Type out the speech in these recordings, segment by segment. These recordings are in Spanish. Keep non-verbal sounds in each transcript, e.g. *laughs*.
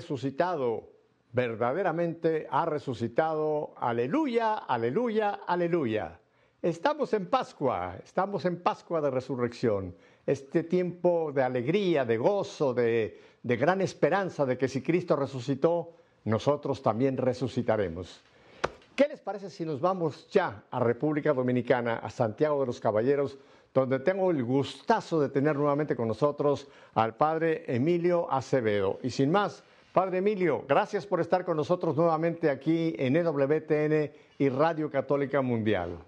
resucitado, verdaderamente ha resucitado. Aleluya, aleluya, aleluya. Estamos en Pascua, estamos en Pascua de resurrección. Este tiempo de alegría, de gozo, de, de gran esperanza de que si Cristo resucitó, nosotros también resucitaremos. ¿Qué les parece si nos vamos ya a República Dominicana, a Santiago de los Caballeros, donde tengo el gustazo de tener nuevamente con nosotros al padre Emilio Acevedo? Y sin más, padre Emilio, gracias por estar con nosotros nuevamente aquí en EWTN y Radio Católica Mundial.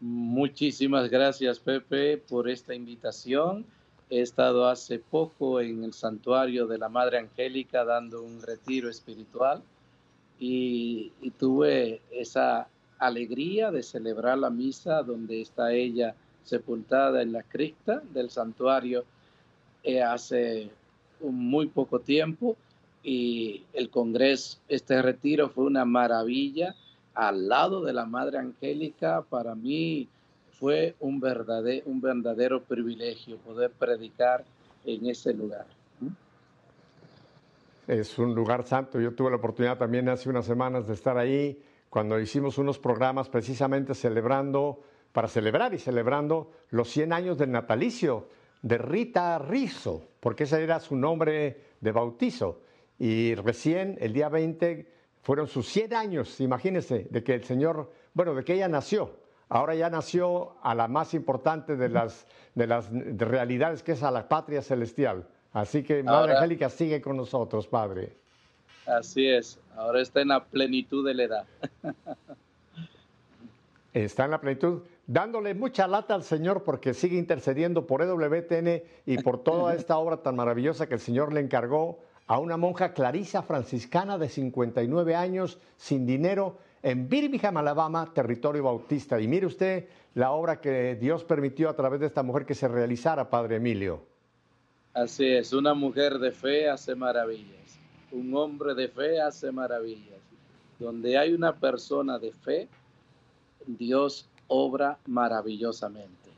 Muchísimas gracias, Pepe, por esta invitación. He estado hace poco en el santuario de la Madre Angélica dando un retiro espiritual y, tuve esa alegría de celebrar la misa donde está ella sepultada en la cripta del santuario eh, hace muy poco tiempo y el congreso, este retiro fue una maravilla. Al lado de la Madre Angélica, para mí fue un verdadero, un verdadero privilegio poder predicar en ese lugar es un lugar santo. Yo tuve la oportunidad también hace unas semanas de estar ahí cuando hicimos unos programas precisamente celebrando, para celebrar y celebrando los 100 años del natalicio de Rita Rizzo, porque ese era su nombre de bautizo. Y recién, el día 20, fueron sus 100 años, imagínense, de que el Señor, bueno, de que ella nació. Ahora ya nació a la más importante de las, de las realidades, que es a la patria celestial. Así que Madre Angélica sigue con nosotros, Padre. Así es, ahora está en la plenitud de la edad. está en la plenitud, dándole mucha lata al Señor porque sigue intercediendo por EWTN y por toda *laughs* esta obra tan maravillosa que el Señor le encargó a una monja clarisa franciscana de 59 años, sin dinero, en Birmingham, Alabama, territorio bautista. Y mire usted la obra que Dios permitió a través de esta mujer que se realizara, Padre Emilio. Así es, una mujer de fe hace maravillas, un hombre de fe hace maravillas. Donde hay una persona de fe, Dios obra maravillosamente.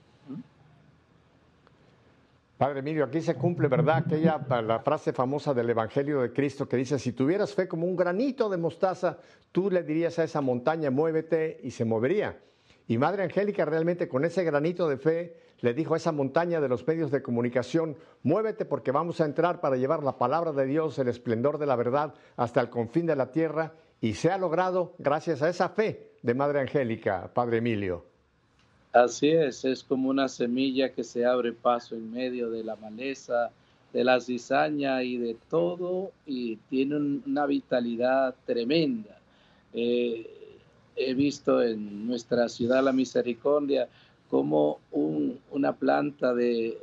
Padre Emilio, aquí se cumple, ¿verdad? Aquella la frase famosa del Evangelio de Cristo que dice, si tuvieras fe como un granito de mostaza, tú le dirías a esa montaña, muévete y se movería. Y Madre Angélica realmente con ese granito de fe le dijo a esa montaña de los medios de comunicación, muévete porque vamos a entrar para llevar la palabra de Dios, el esplendor de la verdad hasta el confín de la tierra. Y se ha logrado gracias a esa fe de Madre Angélica, Padre Emilio. Así es, es como una semilla que se abre paso en medio de la maleza, de la cizaña y de todo, y tiene una vitalidad tremenda. Eh, he visto en nuestra ciudad La Misericordia como una planta de,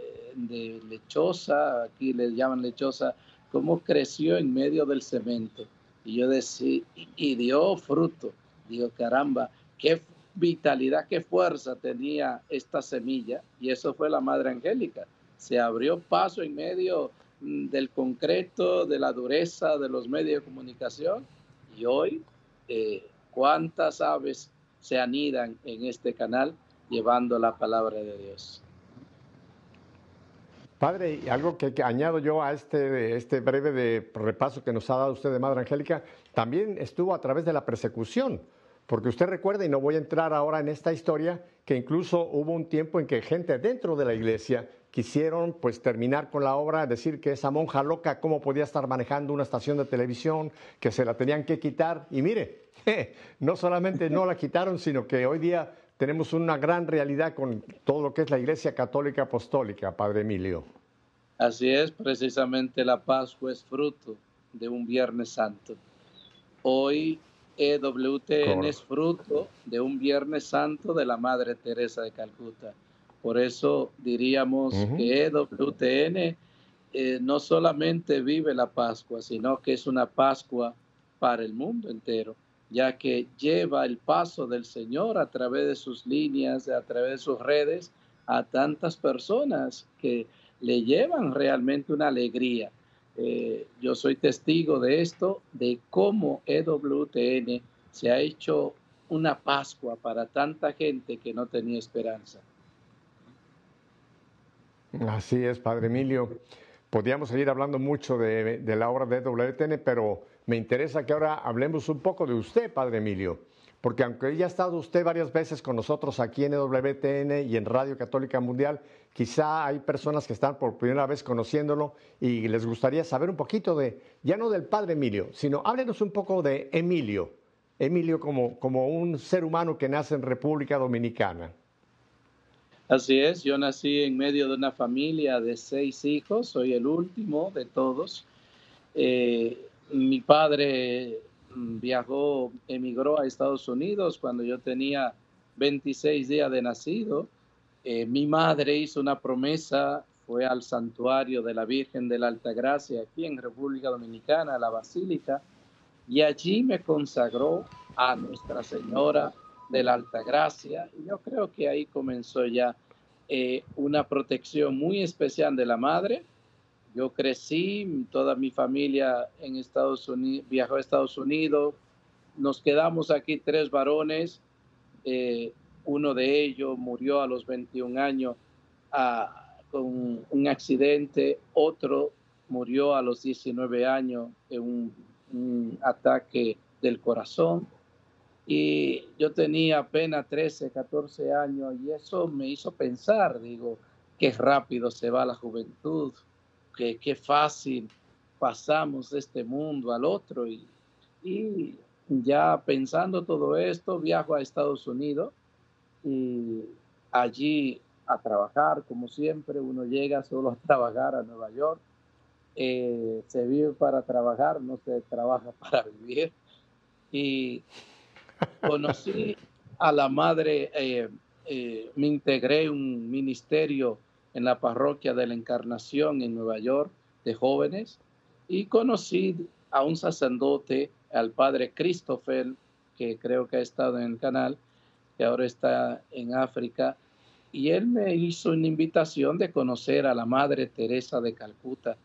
lechosa, aquí le llaman lechosa, cómo creció en medio del cemento. Y yo decía, y, dio fruto. Digo, caramba, qué vitalidad, qué fuerza tenía esta semilla. Y eso fue la Madre Angélica. Se abrió paso en medio mm, del concreto, de la dureza de los medios de comunicación. Y hoy, eh, ¿cuántas aves se anidan en este canal? llevando la palabra de Dios. Padre, algo que, añado yo a este, este breve de repaso que nos ha dado usted de Madre Angélica, también estuvo a través de la persecución, porque usted recuerda, y no voy a entrar ahora en esta historia, que incluso hubo un tiempo en que gente dentro de la iglesia quisieron pues terminar con la obra, decir que esa monja loca, cómo podía estar manejando una estación de televisión, que se la tenían que quitar. Y mire, *laughs* no solamente no la quitaron, sino que hoy día tenemos una gran realidad con todo lo que es la Iglesia Católica Apostólica, Padre Emilio. Así es, precisamente la Pascua es fruto de un Viernes Santo. Hoy EWTN es fruto de un Viernes Santo de la Madre Teresa de Calcuta. Por eso diríamos que EWTN eh, no solamente vive la Pascua, sino que es una Pascua para el mundo entero ya que lleva el paso del Señor a través de sus líneas, a través de sus redes, a tantas personas que le llevan realmente una alegría. Eh, yo soy testigo de esto, de cómo EWTN se ha hecho una Pascua para tanta gente que no tenía esperanza. Así es, Padre Emilio. podríamos seguir hablando mucho de, de la obra de WTN, pero me interesa que ahora hablemos un poco de usted, Padre Emilio porque aunque ya ha estado usted varias veces con nosotros aquí en WTN y en Radio Católica Mundial, quizá hay personas que están por primera vez conociéndolo y les gustaría saber un poquito de, ya no del Padre Emilio, sino háblenos un poco de Emilio, Emilio como, como un ser humano que nace en República Dominicana. Así es, yo nací en medio de una familia de seis hijos, soy el último de todos. Eh, mi padre Mm, viajó, emigró a Estados Unidos cuando yo tenía 26 días de nacido. Eh, mi madre hizo una promesa, fue al santuario de la Virgen de la Altagracia aquí en República Dominicana, la Basílica, y allí me consagró a Nuestra Señora de la Altagracia. Y yo creo que ahí comenzó ya eh, una protección muy especial de la Madre yo crecí, toda mi familia en Estados Unidos, viajó a Estados Unidos. Nos quedamos aquí tres varones. Eh, uno de ellos murió a los 21 años ah, con un accidente. Otro murió a los 19 años en un, ataque del corazón. Y yo tenía apenas 13, 14 años y eso me hizo pensar, digo, qué rápido se va la juventud que qué fácil pasamos de este mundo al otro y ya pensando todo esto, viajo a Estados Unidos y allí a trabajar, como siempre, uno llega solo a trabajar a Nueva York. Eh, se vive para trabajar, no se trabaja *laughs* para vivir. Y conocí a la madre, eh, eh, me integré un ministerio en la parroquia de la Encarnación en Nueva York de jóvenes y conocí a un sacerdote, al padre Christopher, que creo que ha estado en el canal, ahora está en África, y él me hizo una invitación de conocer a la Madre Teresa de Calcuta,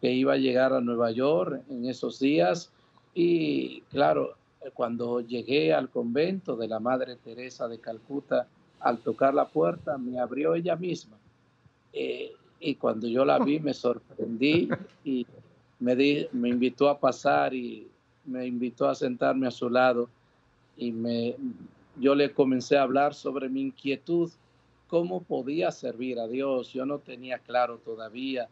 que iba a llegar a Nueva York en esos días. Y claro, cuando llegué al convento de la Madre Teresa de Calcuta, al tocar la puerta, me abrió ella misma eh, y cuando yo la vi me sorprendí y me, di, me invitó a pasar y me invitó a sentarme a su lado y me, yo le comencé a hablar sobre mi inquietud, cómo podía servir a Dios. Yo no tenía claro todavía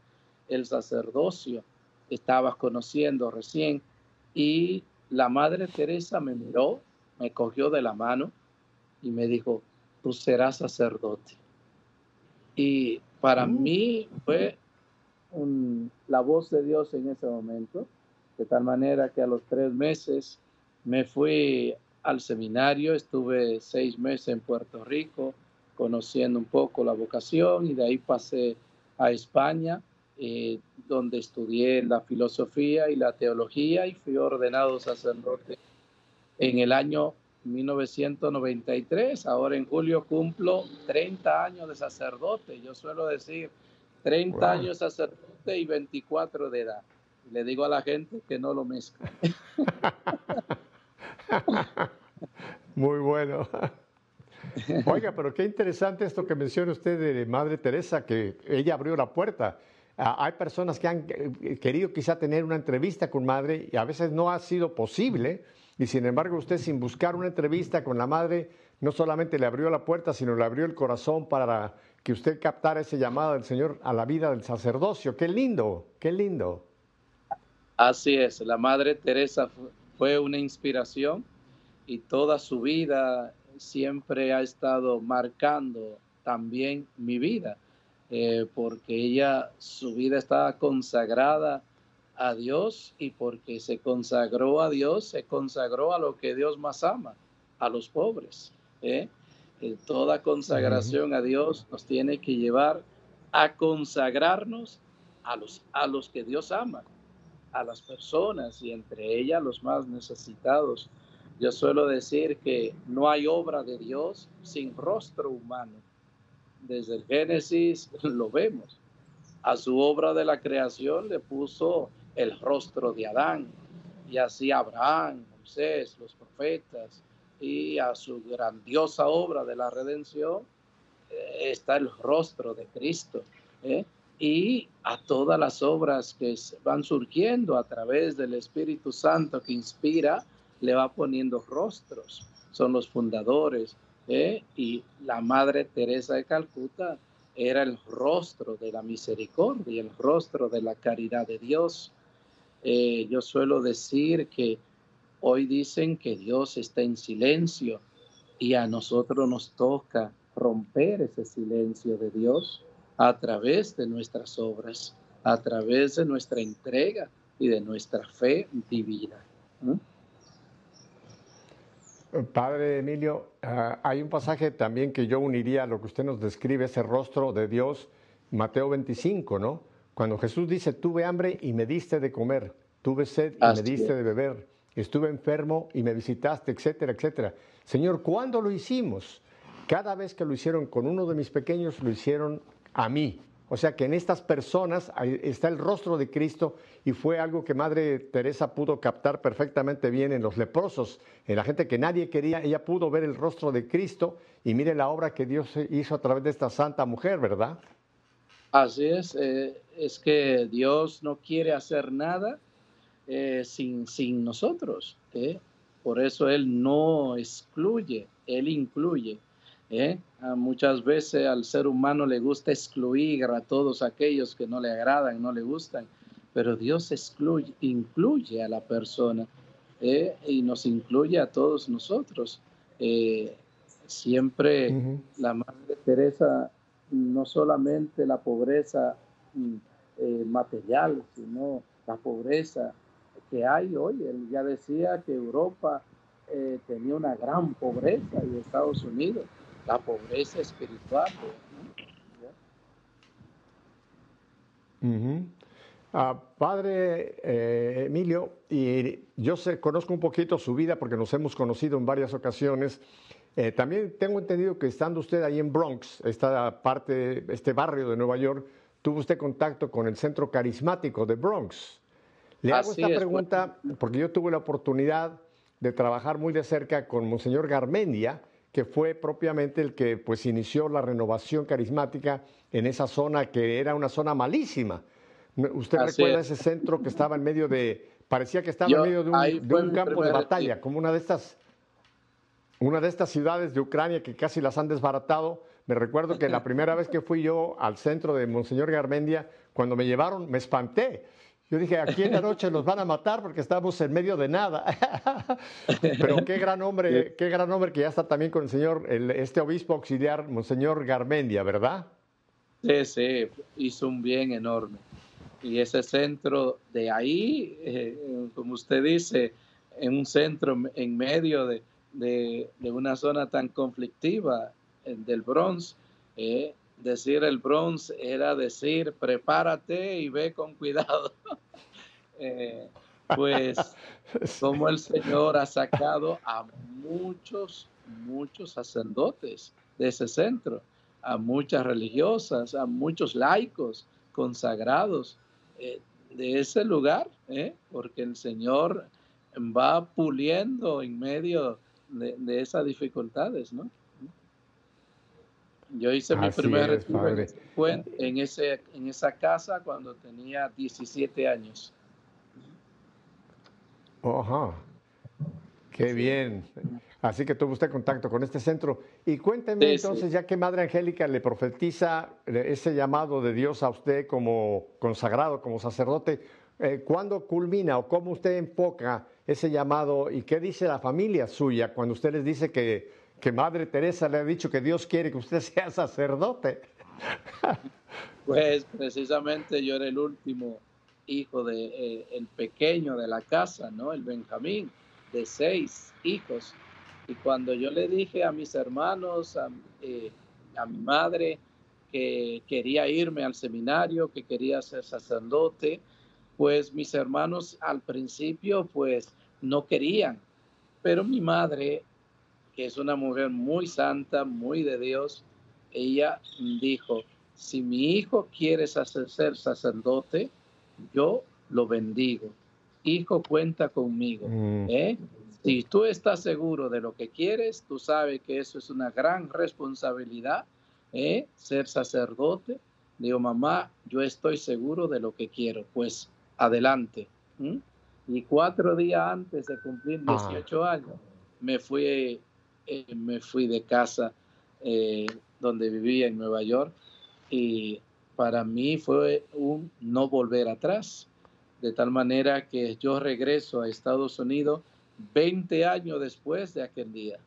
el sacerdocio, estaba conociendo recién y la Madre Teresa me miró, me cogió de la mano y me dijo, tú serás sacerdote. Y para mm. mí fue la voz de Dios en ese momento, de tal manera que a los tres meses me fui al seminario, estuve seis meses en Puerto Rico conociendo un poco la vocación y de ahí pasé a España, eh, donde estudié la filosofía y la teología y fui ordenado sacerdote en el año 1993. Ahora en julio cumplo 30 años de sacerdote. Yo suelo decir 30 años de sacerdote y 24 de edad. Le digo a la gente que no lo mezclen. *laughs* *laughs* Muy bueno. Oiga, pero qué interesante esto que menciona usted de Madre Teresa, que ella abrió la puerta. Ah, hay personas que han querido quizá tener una entrevista con Madre y a veces no ha sido posible y sin embargo usted sin buscar una entrevista con la madre, no solamente le abrió la puerta, sino le abrió el corazón para que usted captara ese llamado del Señor a la vida del sacerdocio. Qué lindo, qué lindo. Así es, la Madre Teresa fue una inspiración y toda su vida siempre ha estado marcando también mi vida, eh, porque ella, su vida estaba consagrada a Dios y porque se consagró a Dios, se consagró a lo que Dios más ama, a los pobres. ¿eh? Toda consagración a Dios nos tiene que llevar a consagrarnos a los, a los que Dios ama, a las personas y entre ellas los más necesitados. Yo suelo decir que no hay obra de Dios sin rostro humano. Desde el Génesis *laughs* lo vemos. A su obra de la creación le puso el rostro de Adán, y así Abraham, Moisés, los profetas, y a su grandiosa obra de la redención eh, está el rostro de Cristo. ¿eh? Y a todas las obras que van surgiendo a través del Espíritu Santo que inspira, le va poniendo rostros. Son los fundadores. ¿eh? Y la Madre Teresa de Calcuta era el rostro de la misericordia, el rostro de la caridad de Dios. Eh, yo suelo decir que hoy dicen que Dios está en silencio y a nosotros nos toca romper ese silencio de Dios a través de nuestras obras, a través de nuestra entrega y de nuestra fe divina. Padre Emilio, ah, hay un pasaje también que yo uniría a lo que usted nos describe, ese rostro de Dios, Mateo 25, ¿no? Cuando Jesús dice, tuve hambre y me diste de comer, tuve sed y me diste de beber, estuve enfermo y me visitaste, etcétera, etcétera. Señor, ¿cuándo lo hicimos? Cada vez que lo hicieron con uno de mis pequeños, lo hicieron a mí. O sea que en estas personas está el rostro de Cristo y fue algo que Madre Teresa pudo captar perfectamente bien en los leprosos, en la gente que nadie quería, ella pudo ver el rostro de Cristo y mire la obra que Dios hizo a través de esta santa mujer, ¿verdad? Así es, eh, es que Dios no quiere hacer nada eh, sin, sin nosotros. ¿eh? Por eso Él no excluye, Él incluye. ¿Eh? muchas veces al ser humano le gusta excluir a todos aquellos que no le agradan, no le gustan, pero Dios excluye, incluye a la persona ¿eh? y nos incluye a todos nosotros. Eh, siempre la Madre Teresa, no solamente la pobreza mm, material, sino la pobreza que hay hoy. Él ya decía que Europa tenía una gran pobreza y Estados Unidos la pobreza espiritual. Ah, padre eh, Emilio, y yo sé, conozco un poquito su vida porque nos hemos conocido en varias ocasiones. Eh, también tengo entendido que estando usted ahí en Bronx, esta parte, este barrio de Nueva York, tuvo usted contacto con el centro carismático de Bronx. Le hago esta pregunta porque yo tuve la oportunidad de trabajar muy de cerca con Monseñor Garmendia, que fue propiamente el que pues inició la renovación carismática en esa zona que era una zona malísima. ¿Usted recuerda ese centro que estaba en medio de, parecía que estaba en medio de un, campo de batalla, como una de estas una de estas ciudades de Ucrania que casi las han desbaratado. Me recuerdo que la primera vez que fui yo al centro de Monseñor Garmendia, cuando me llevaron, me espanté. Yo dije, aquí en la *laughs* noche nos van a matar porque estamos en medio de nada. *laughs* Pero qué gran hombre, qué gran hombre que ya está también con el señor, este obispo auxiliar, Monseñor Garmendia, ¿verdad? Sí, sí, hizo un bien enorme. Y ese centro de ahí, eh, como usted dice, en un centro en medio de, de, una zona tan conflictiva eh, del Bronx, eh, decir el bronce era decir, prepárate y ve con cuidado. *laughs* Eh, pues *laughs* como el Señor ha sacado a muchos, muchos sacerdotes de ese centro, a muchas religiosas, a muchos laicos consagrados eh, de ese lugar, ¿eh? porque el Señor va puliendo en medio de, de esas dificultades, ¿no? Yo hice mi primer fue en, ese, en esa casa cuando tenía 17 años. Ajá. Qué bien. Así que tuvo usted contacto con este centro. Y cuénteme entonces, ya que Madre Angélica le profetiza ese llamado de Dios a usted como consagrado, como sacerdote, eh, ¿cuándo culmina o cómo usted enfoca ese llamado y qué dice la familia suya cuando usted les dice que que Madre Teresa le ha dicho que Dios quiere que usted *laughs* sea sacerdote. Pues precisamente yo era el último hijo de eh, el pequeño de la casa, ¿no? El Benjamín, de seis hijos. Y cuando yo le dije a mis hermanos, a, eh, a mi madre, que quería irme al seminario, que quería ser sacerdote, pues mis hermanos al principio pues no querían, pero mi madre que es una mujer muy santa, muy de Dios, ella dijo, si mi hijo quiere ser sacerdote, yo lo bendigo. Hijo, cuenta conmigo. Mm. ¿eh? Si tú estás seguro de lo que quieres, tú sabes que eso es una gran responsabilidad, ¿eh? ser sacerdote. Digo, mamá, yo estoy seguro de lo que quiero, pues adelante. Y cuatro días antes de cumplir 18 ah. años, me fui, me fui de casa eh, donde vivía en Nueva York. Y para mí fue un no volver atrás, de tal manera que yo regreso a Estados Unidos 20 años después de aquel día.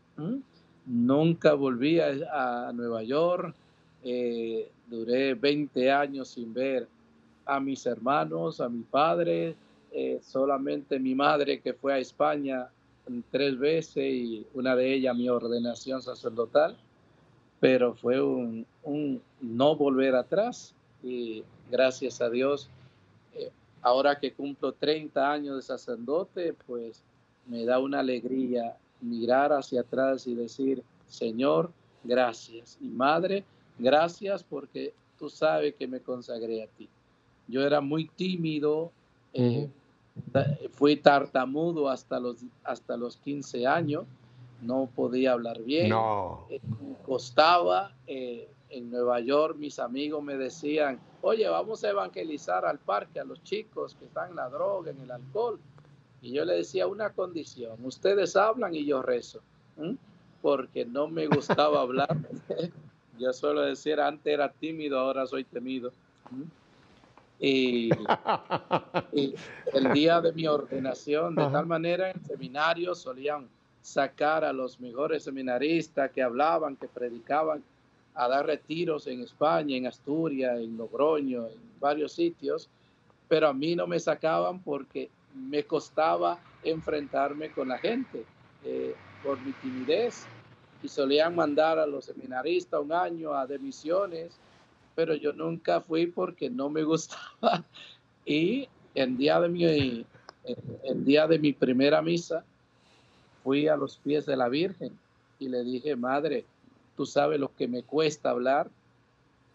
Nunca volví a, Nueva York, eh, duré 20 años sin ver a mis hermanos, a mi padre, eh, solamente mi madre que fue a España tres veces y una de ellas mi ordenación sacerdotal, pero fue un, no volver atrás y gracias a Dios, eh, ahora que cumplo 30 años de sacerdote, pues me da una alegría mirar hacia atrás y decir, Señor, gracias. Y Madre, gracias porque tú sabes que me consagré a ti. Yo era muy tímido, eh, fui tartamudo hasta los, hasta los 15 años, no podía hablar bien, no. Eh, costaba. Eh, en Nueva York mis amigos me decían, oye, vamos a evangelizar al parque a los chicos que están en la droga, en el alcohol. Y yo le decía una condición, ustedes hablan y yo rezo, porque no me gustaba hablar. *laughs* yo suelo decir, antes era tímido, ahora soy temido. Y, el *laughs* día de mi ordenación, de tal manera en seminarios solían sacar a los mejores seminaristas que hablaban, que predicaban, a dar retiros en España, en Asturias, en Logroño, en varios sitios, pero a mí no me sacaban porque me costaba enfrentarme con la gente eh, por mi timidez. Y solían mandar a los seminaristas un año a de misiones pero yo nunca fui porque no me gustaba. *laughs* Y el día de mi, el día de mi primera misa, fui a los pies de la Virgen y le dije, Madre, tú sabes lo que me cuesta hablar.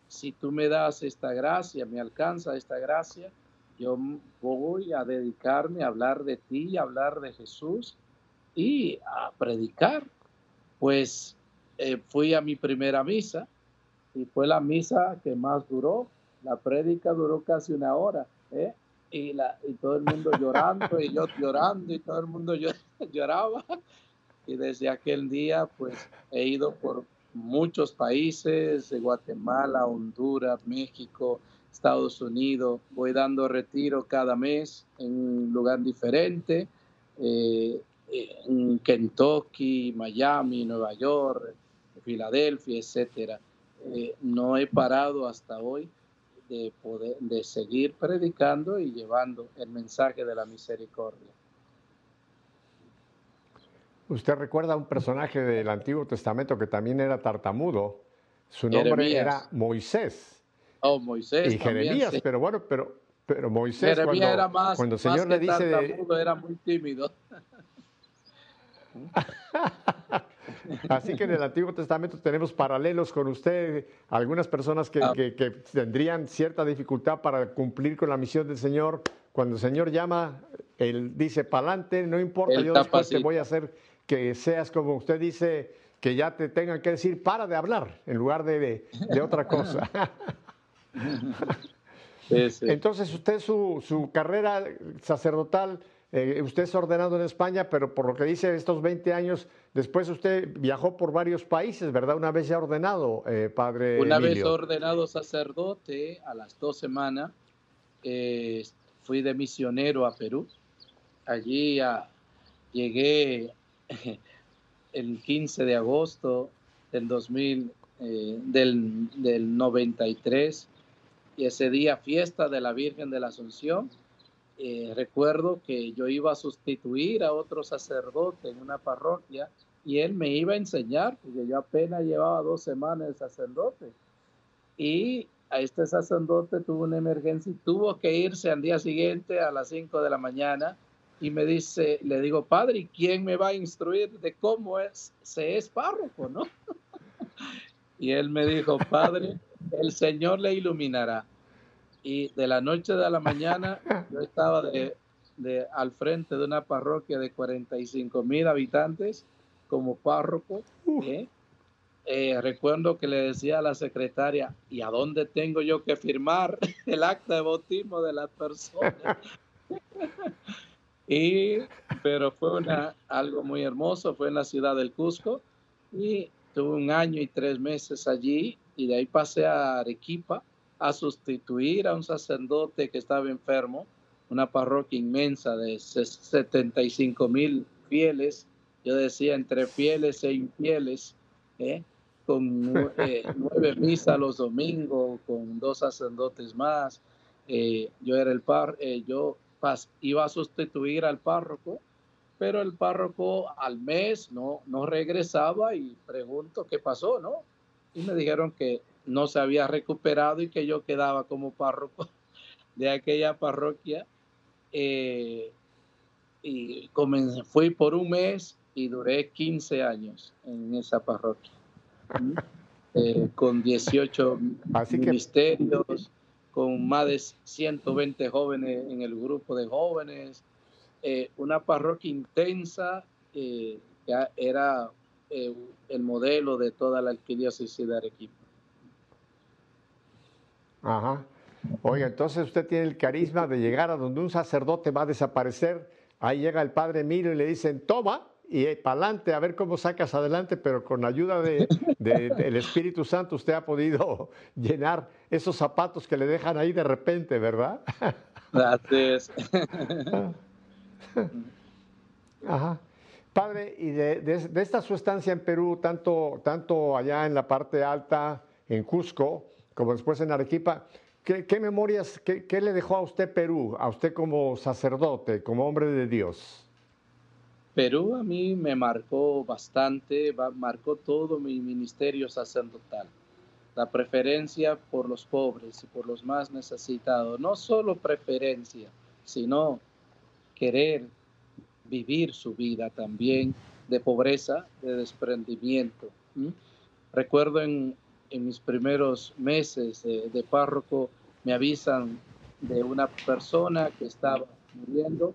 Si tú me das esta gracia, me alcanza esta gracia, yo voy a dedicarme a hablar de ti, a hablar de Jesús y a predicar. Pues eh, fui a mi primera misa y fue la misa que más duró. La prédica duró casi una hora, ¿eh? y, la, y todo el mundo llorando, y yo llorando, y todo el mundo *laughs* lloraba. Y desde aquel día, pues he ido por muchos países, Guatemala, Honduras, México, Estados Unidos. Voy dando retiro cada mes en un lugar diferente, eh, en Kentucky, Miami, Nueva York, Filadelfia, etcétera. Eh, no he parado hasta hoy de, poder, de seguir predicando y llevando el mensaje de la misericordia. Usted recuerda a un personaje del Antiguo Testamento que también era tartamudo. Su nombre era Moisés. Oh, Moisés. Y Jeremías, pero bueno, pero, pero Moisés cuando, era más, cuando el Señor le dice... Tartamudo, era muy tímido. *laughs* Así que en el Antiguo Testamento tenemos paralelos con usted, algunas personas que, ah. tendrían cierta dificultad para cumplir con la misión del Señor. Cuando el Señor llama, Él dice, pa'lante, no importa, yo después te voy a hacer que seas como usted dice, que ya te tengan que decir, para de hablar, en lugar de, otra cosa. *laughs* Entonces, usted su, su carrera sacerdotal eh, usted es ordenado en España, pero por lo que dice estos 20 años, después usted viajó por varios países, ¿verdad? Una vez ya ordenado, eh, padre. Una vez ordenado sacerdote, a las dos semanas, eh, fui de misionero a Perú. Allí llegué *laughs* el 15 de agosto del 2000, del, del 93, y ese día fiesta de la Virgen de la Asunción eh, recuerdo que yo iba a sustituir a otro sacerdote en una parroquia y él me iba a enseñar, porque yo apenas llevaba dos semanas de sacerdote. Y a este sacerdote tuvo una emergencia y tuvo que irse al día siguiente a las 5 de la mañana y me dice, le digo, padre, ¿quién me va a instruir de cómo es, se es párroco, no? *laughs* y él me dijo, padre, el Señor le iluminará y de la noche a la mañana yo estaba de, al frente de una parroquia de 45 mil habitantes como párroco. ¿eh? eh, recuerdo que le decía a la secretaria, ¿y a dónde tengo yo que firmar *laughs* el acta de bautismo de las personas? *laughs* y, pero fue una, algo muy hermoso, fue en la ciudad del Cusco y tuve un año y tres meses allí y de ahí pasé a Arequipa a sustituir a un sacerdote que estaba enfermo, una parroquia inmensa de 75 mil fieles, yo decía entre fieles e infieles, ¿eh? con *laughs* eh, nueve misas los domingos, con dos sacerdotes más. Eh, yo era el par, yo iba a sustituir al párroco, pero el párroco al mes no, no regresaba y pregunto qué pasó, ¿no? Y me dijeron que no se había recuperado y que yo quedaba como párroco *laughs* de aquella parroquia. Eh, y comencé, fui por un mes y duré 15 años en esa parroquia, eh, con 18 ministerios, con más de 120 jóvenes en el grupo de jóvenes, eh, una parroquia intensa que era el modelo de toda la arquidiócesis de Arequipa. Ajá. Oiga, entonces usted tiene el carisma de llegar a donde un sacerdote va a desaparecer. Ahí llega el padre Emilio y le dicen, toma, y para adelante, a ver cómo sacas adelante, pero con ayuda de, del Espíritu Santo usted ha podido *laughs* llenar esos zapatos que le dejan ahí de repente, ¿verdad? Gracias. *laughs* Ajá. Padre, y de, de, esta su estancia en Perú, tanto, tanto allá en la parte alta, en Cusco, como después en Arequipa. ¿Qué, memorias, qué, le dejó a usted Perú, a usted como sacerdote, como hombre de Dios? Perú a mí me marcó bastante, marcó todo mi ministerio sacerdotal. La preferencia por los pobres y por los más necesitados. No solo preferencia, sino querer vivir su vida también de pobreza, de desprendimiento. Recuerdo en, en mis primeros meses de párroco me avisan de una persona que estaba muriendo.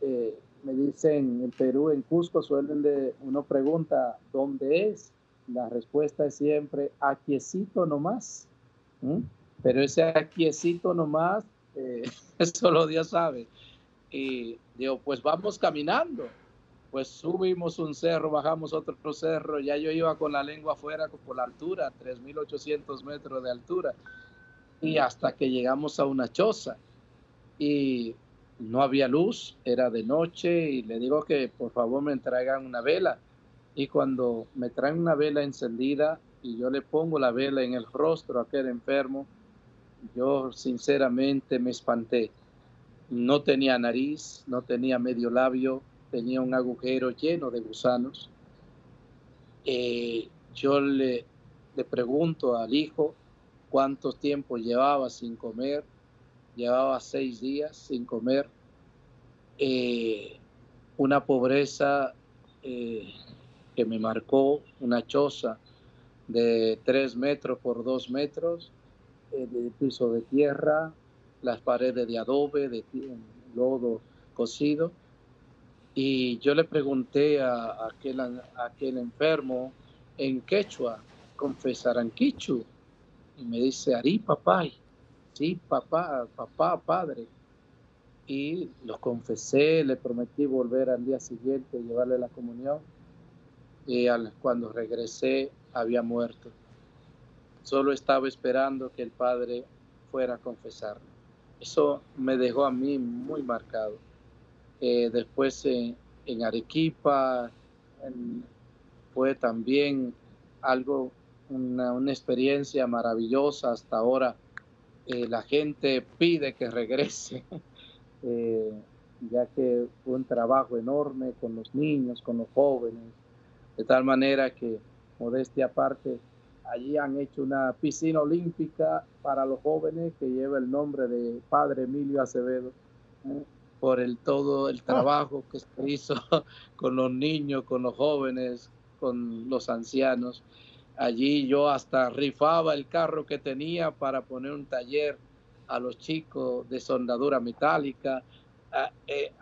Eh, me dicen en Perú, en Cusco, suelen de, uno pregunta dónde es. La respuesta es siempre aquiesito nomás. Pero ese aquiesito nomás, eh, *laughs* solo Dios sabe. Y digo, pues vamos caminando pues subimos un cerro, bajamos otro cerro, ya yo iba con la lengua afuera por la altura, 3.800 metros de altura, y hasta que llegamos a una choza y no había luz, era de noche y le digo que por favor me traigan una vela. Y cuando me traen una vela encendida y yo le pongo la vela en el rostro a aquel enfermo, yo sinceramente me espanté. No tenía nariz, no tenía medio labio, tenía un agujero lleno de gusanos. Eh, yo le, le pregunto al hijo cuánto tiempo llevaba sin comer. Llevaba seis días sin comer. Eh, una pobreza eh, que me marcó, una choza de tres metros por dos metros, de piso de tierra, las paredes de adobe, de lodo cocido, y yo le pregunté a, aquel, aquel enfermo en quechua, confesarán quichu. Y me dice, Ari, papá. Sí, papá, papá, padre. Y los confesé, le prometí volver al día siguiente, llevarle la comunión. Y cuando regresé, había muerto. Solo estaba esperando que el padre fuera a confesarlo. Eso me dejó a mí muy marcado eh, después en, Arequipa fue también algo, una, experiencia maravillosa hasta ahora. Eh, la gente pide que regrese, *laughs* eh, ya que fue un trabajo enorme con los niños, con los jóvenes, de tal manera que, modestia aparte, allí han hecho una piscina olímpica para los jóvenes que lleva el nombre de Padre Emilio Acevedo por el todo el ah. trabajo que se hizo *laughs* con los niños, con los jóvenes, con los ancianos. Allí yo hasta rifaba el carro que tenía para poner un taller a los chicos de soldadura metálica. Eh,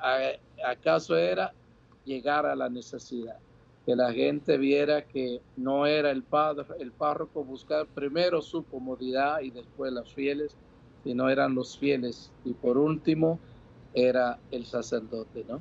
¿Acaso era llegar a la necesidad? que la gente viera que no era el padre, el párroco buscar primero su comodidad y después los fieles, sino eran los fieles y por último era el sacerdote, ¿no?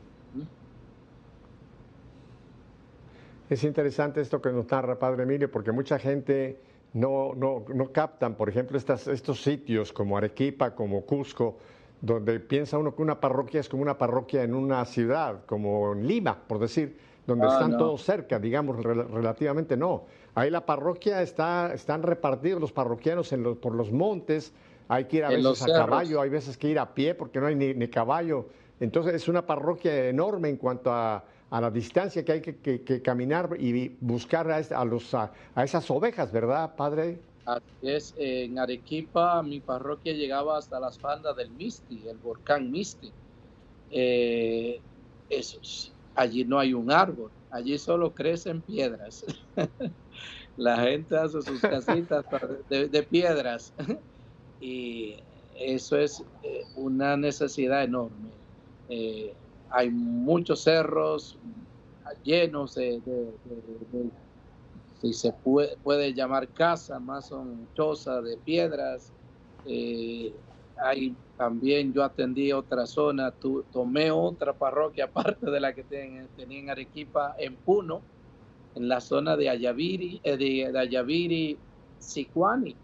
Es interesante esto que nos narra Padre Emilio, porque mucha gente no, no, no captan, por ejemplo, estas, estos sitios como Arequipa, como Cusco, donde piensa uno que una parroquia es como una parroquia en una ciudad, como en Lima, por decir, donde ah, están todos cerca, digamos, relativamente no. Ahí la parroquia está, están repartidos los parroquianos en por los montes, hay que ir a veces a caballo, hay veces que ir a pie porque no hay ni caballo. Entonces es una parroquia enorme en cuanto a a la distancia que hay que, caminar y buscar a, los, a, esas ovejas, ¿verdad, padre? Así es, en Arequipa mi parroquia llegaba hasta las faldas del Misti, el volcán Misti. Eh, allí no hay un árbol, allí solo crecen piedras. *laughs* La gente hace sus *laughs* casitas de, piedras y eso es eh, una necesidad enorme. Eh, hay muchos cerros llenos de, si se puede, llamar casa, más son chozas de piedras. Eh, hay también, yo atendí otra zona, tomé otra parroquia *laughs* aparte de la que tenía en Arequipa, en Puno, en la zona de Ayaviri, eh, de, Ayaviri, Sicuani,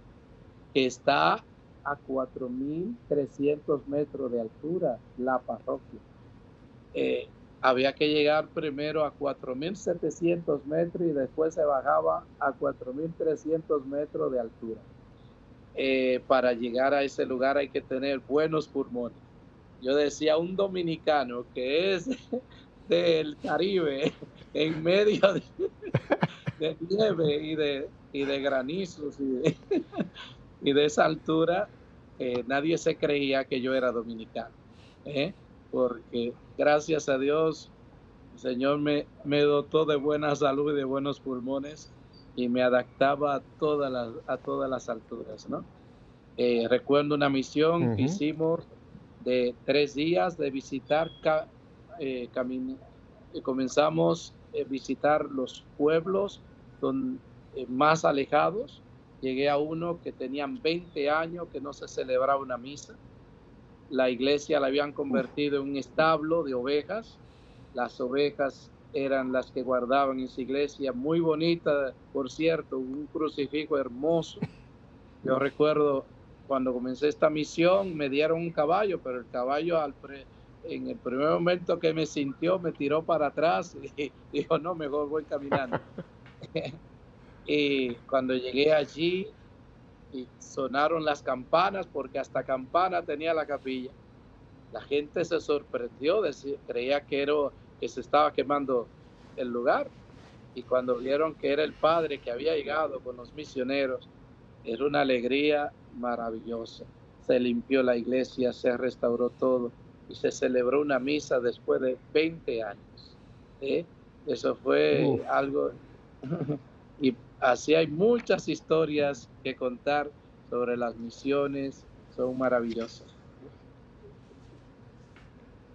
que está a 4.300 metros de altura la parroquia. Eh, había que llegar primero a 4.700 metros y después se bajaba a 4.300 metros de altura. Eh, para llegar a ese lugar hay que tener buenos pulmones. Yo decía, un dominicano que es *laughs* del Caribe, *laughs* en medio *laughs* de, nieve y de, y de granizos y de, y de esa altura, eh, nadie se creía que yo era dominicano. ¿eh? porque gracias a Dios el Señor me, me dotó de buena salud y de buenos pulmones y me adaptaba a todas las, a todas las alturas, ¿no? Eh, recuerdo una misión que hicimos de tres días de visitar, comenzamos a visitar los pueblos más alejados. Llegué a uno que tenían 20 años que no se celebraba una misa la iglesia la habían convertido en un establo de ovejas. Las ovejas eran las que guardaban en esa iglesia, muy bonita, por cierto, un crucifijo hermoso. Yo recuerdo cuando comencé esta misión, me dieron un caballo, pero el caballo en el primer momento que me sintió me tiró para atrás y *laughs* dijo, no, mejor voy caminando. *laughs* y cuando llegué allí, y sonaron las campanas porque hasta campana tenía la capilla. La gente se sorprendió, creía que, era, que se estaba quemando el lugar y cuando vieron que era el padre que había llegado con los misioneros, era una alegría maravillosa. Se limpió la iglesia, se restauró todo y se celebró una misa después de 20 años. ¿eh? Eso fue algo *laughs* y Así hay muchas historias que contar sobre las misiones, son maravillosas.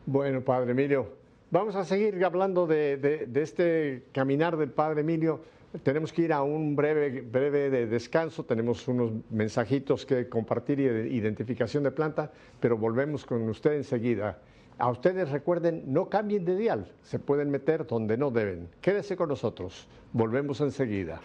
Bueno, Padre Emilio, vamos a seguir hablando de, este caminar del Padre Emilio. Tenemos que ir a un breve, breve de descanso, tenemos unos mensajitos que compartir y de identificación de planta, pero volvemos con usted enseguida. A ustedes recuerden, no cambien de dial, se pueden meter donde no deben. Quédese con nosotros, volvemos enseguida.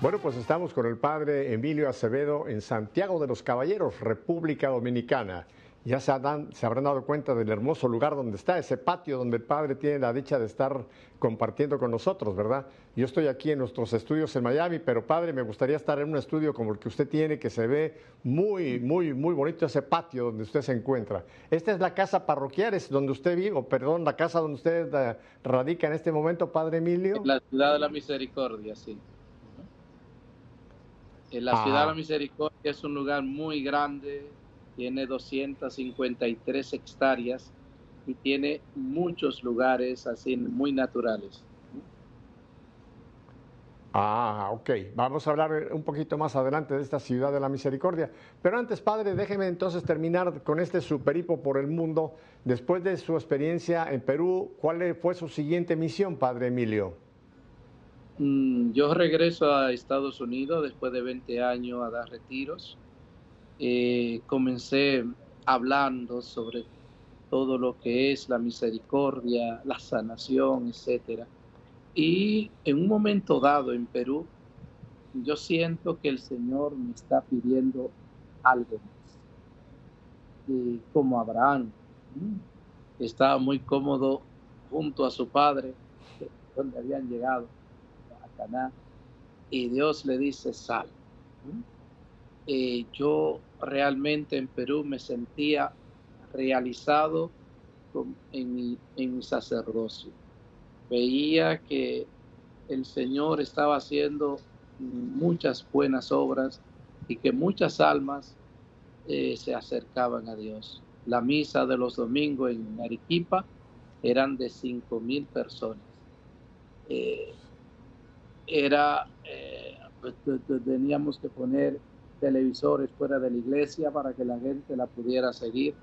Bueno, pues estamos con el padre Emilio Acevedo en Santiago de los Caballeros, República Dominicana. ya se, se, habrán dado cuenta del hermoso lugar donde está, ese patio donde el Padre tiene la dicha de estar compartiendo con nosotros, ¿verdad? Yo estoy aquí en nuestros estudios en Miami, pero Padre, me gustaría estar en un estudio como el que usted tiene, que se ve muy, muy, muy bonito ese patio donde usted se encuentra. Esta es la casa parroquial, es donde usted vive, o perdón, la casa donde usted eh, radica en este momento, Padre Emilio. La ciudad de la misericordia, sí. En la ciudad de la misericordia es un lugar muy grande, tiene 253 hectáreas y tiene muchos lugares así muy naturales. Ah, ok. Vamos a hablar un poquito más adelante de esta ciudad de la misericordia. Pero antes, padre, déjeme entonces terminar con este superipo por el mundo. Después de su experiencia en Perú, ¿cuál fue su siguiente misión, padre Emilio? Mm, yo regreso a Estados Unidos después de 20 años a dar retiros eh, comencé hablando sobre todo lo que es la misericordia, la sanación, etcétera. Y en un momento dado en Perú, yo siento que el Señor me está pidiendo algo más. Como Abraham, estaba muy cómodo junto a su padre, donde habían llegado Y Dios le dice, sal. Eh, yo realmente en Perú me sentía realizado en, mi, en mi sacerdocio. Veía que el Señor estaba haciendo muchas buenas obras y que muchas almas eh, se acercaban a Dios. La misa de los domingos en Arequipa eran de cinco mil personas. Eh, era, pues, teníamos que poner televisores fuera de la iglesia para que la gente la pudiera seguir,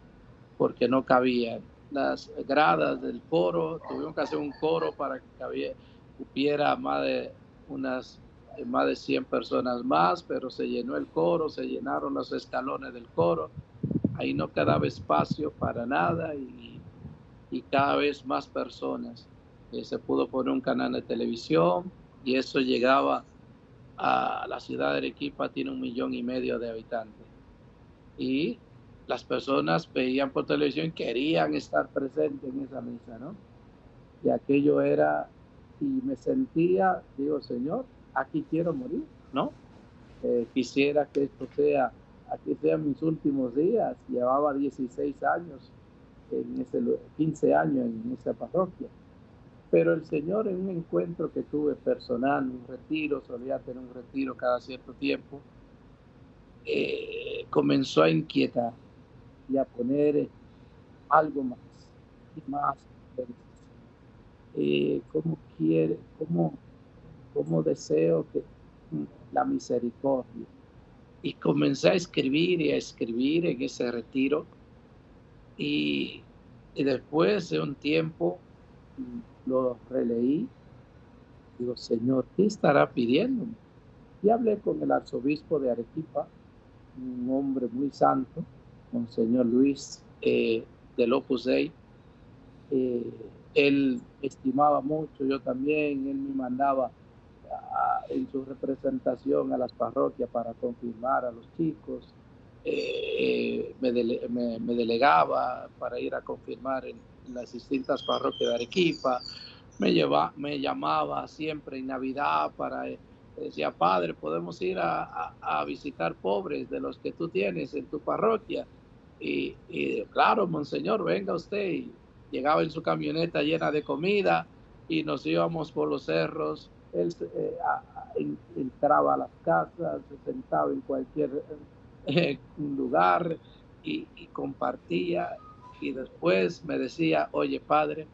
porque no cabían. Las gradas del coro, tuvimos que hacer un coro para que hubiera más de unas más de 100 personas más, pero se llenó el coro, se llenaron los escalones del coro, ahí no quedaba espacio para nada y, y cada vez más personas. Eh, se pudo poner un canal de televisión y eso llegaba a la ciudad de Arequipa tiene un millón y medio de habitantes. Y las personas veían por televisión, querían estar presentes en esa misa, ¿no? Y aquello era, y me sentía, digo, Señor, aquí quiero morir, ¿no? Eh, quisiera que esto sea, aquí sean mis últimos días. Llevaba 16 años, en ese, 15 años en esa parroquia pero el Señor en un encuentro que tuve personal, un retiro, solía tener un retiro cada cierto tiempo, eh, comenzó a inquietar y a poner algo más y más. Eh, ¿Cómo quiere, cómo, cómo deseo que la misericordia? Y comencé a escribir y a escribir en ese retiro. Y, y después de un tiempo lo releí. Digo, Señor, ¿qué estará pidiendo? Y hablé con el arzobispo de Arequipa, un hombre muy santo, Monseñor Luis eh, del Opus Dei. Eh, él estimaba mucho, yo también, él me mandaba en su representación a las parroquias para confirmar a los chicos, eh, me, me, delegaba para ir a confirmar en, las distintas parroquias de Arequipa, me, lleva, me llamaba siempre en Navidad para, eh, decía, padre, podemos ir a, visitar pobres de los que tú tienes en tu parroquia. Y, claro, monseñor, venga usted. Llegaba en su camioneta llena de comida y nos íbamos por los cerros. Él eh, entraba a las casas, se sentaba en cualquier eh, *laughs* lugar y compartía y después me decía, oye padre,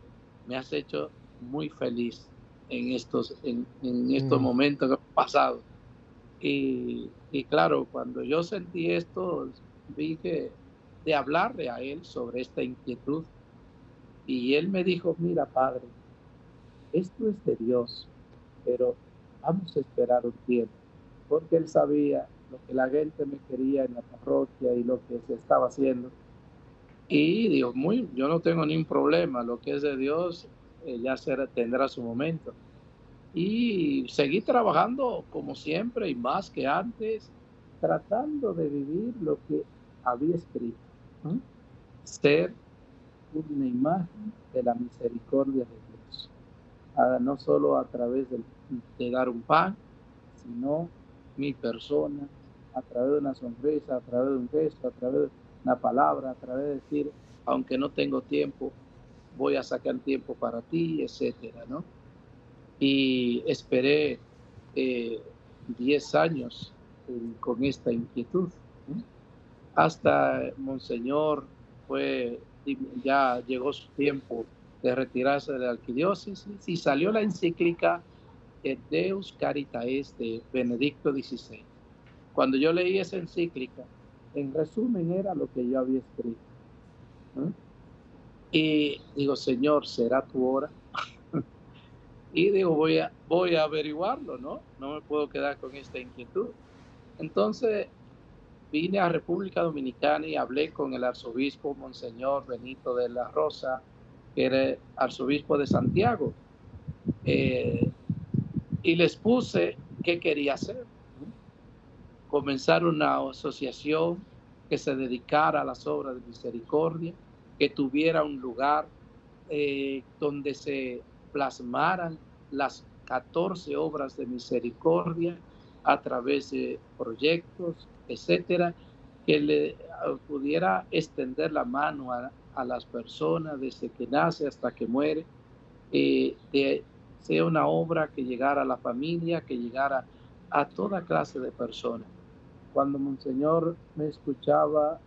me has hecho muy feliz en estos, en, estos mm. momentos que han pasado. Y, y, claro, cuando yo sentí esto, vi que de hablarle a él sobre esta inquietud. Y él me dijo, mira padre, esto es de Dios, pero vamos a esperar un tiempo, porque él sabía lo que la gente me quería en la parroquia y lo que se estaba haciendo. Y digo, muy, yo no tengo ningún problema, lo que es de Dios eh, ya será, tendrá su momento. Y seguí trabajando como siempre y más que antes, tratando de vivir lo que había escrito. ser una imagen de la misericordia de Dios, no solo a través de, dar un pan, sino mi persona, a través de una sonrisa, a través de un gesto, a través de una palabra, a través de decir, aunque no tengo tiempo, voy a sacar tiempo para ti, etcétera, ¿no? Y esperé 10 eh, años con esta inquietud. Hasta Monseñor fue, ya llegó su tiempo de retirarse de la arquidiócesis y salió la encíclica Deus Caritaes de Benedicto XVI. Cuando yo leí esa encíclica, en resumen era lo que yo había escrito. Y digo, Señor, ¿será tu hora? *laughs* y digo, voy a, voy a averiguarlo, ¿no? No me puedo quedar con esta inquietud. Entonces vine a República Dominicana y hablé con el arzobispo Monseñor Benito de la Rosa, que era arzobispo de Santiago, eh, y les puse qué quería hacer. Comenzar una asociación que se dedicara a las obras de misericordia, que tuviera un lugar eh, donde se plasmaran las 14 obras de misericordia a través de proyectos, etcétera, que le ah, pudiera extender la mano a, las personas desde que nace hasta que muere, eh, de, sea una obra que llegara a la familia, que llegara a toda clase de personas. Cuando Monseñor me escuchaba,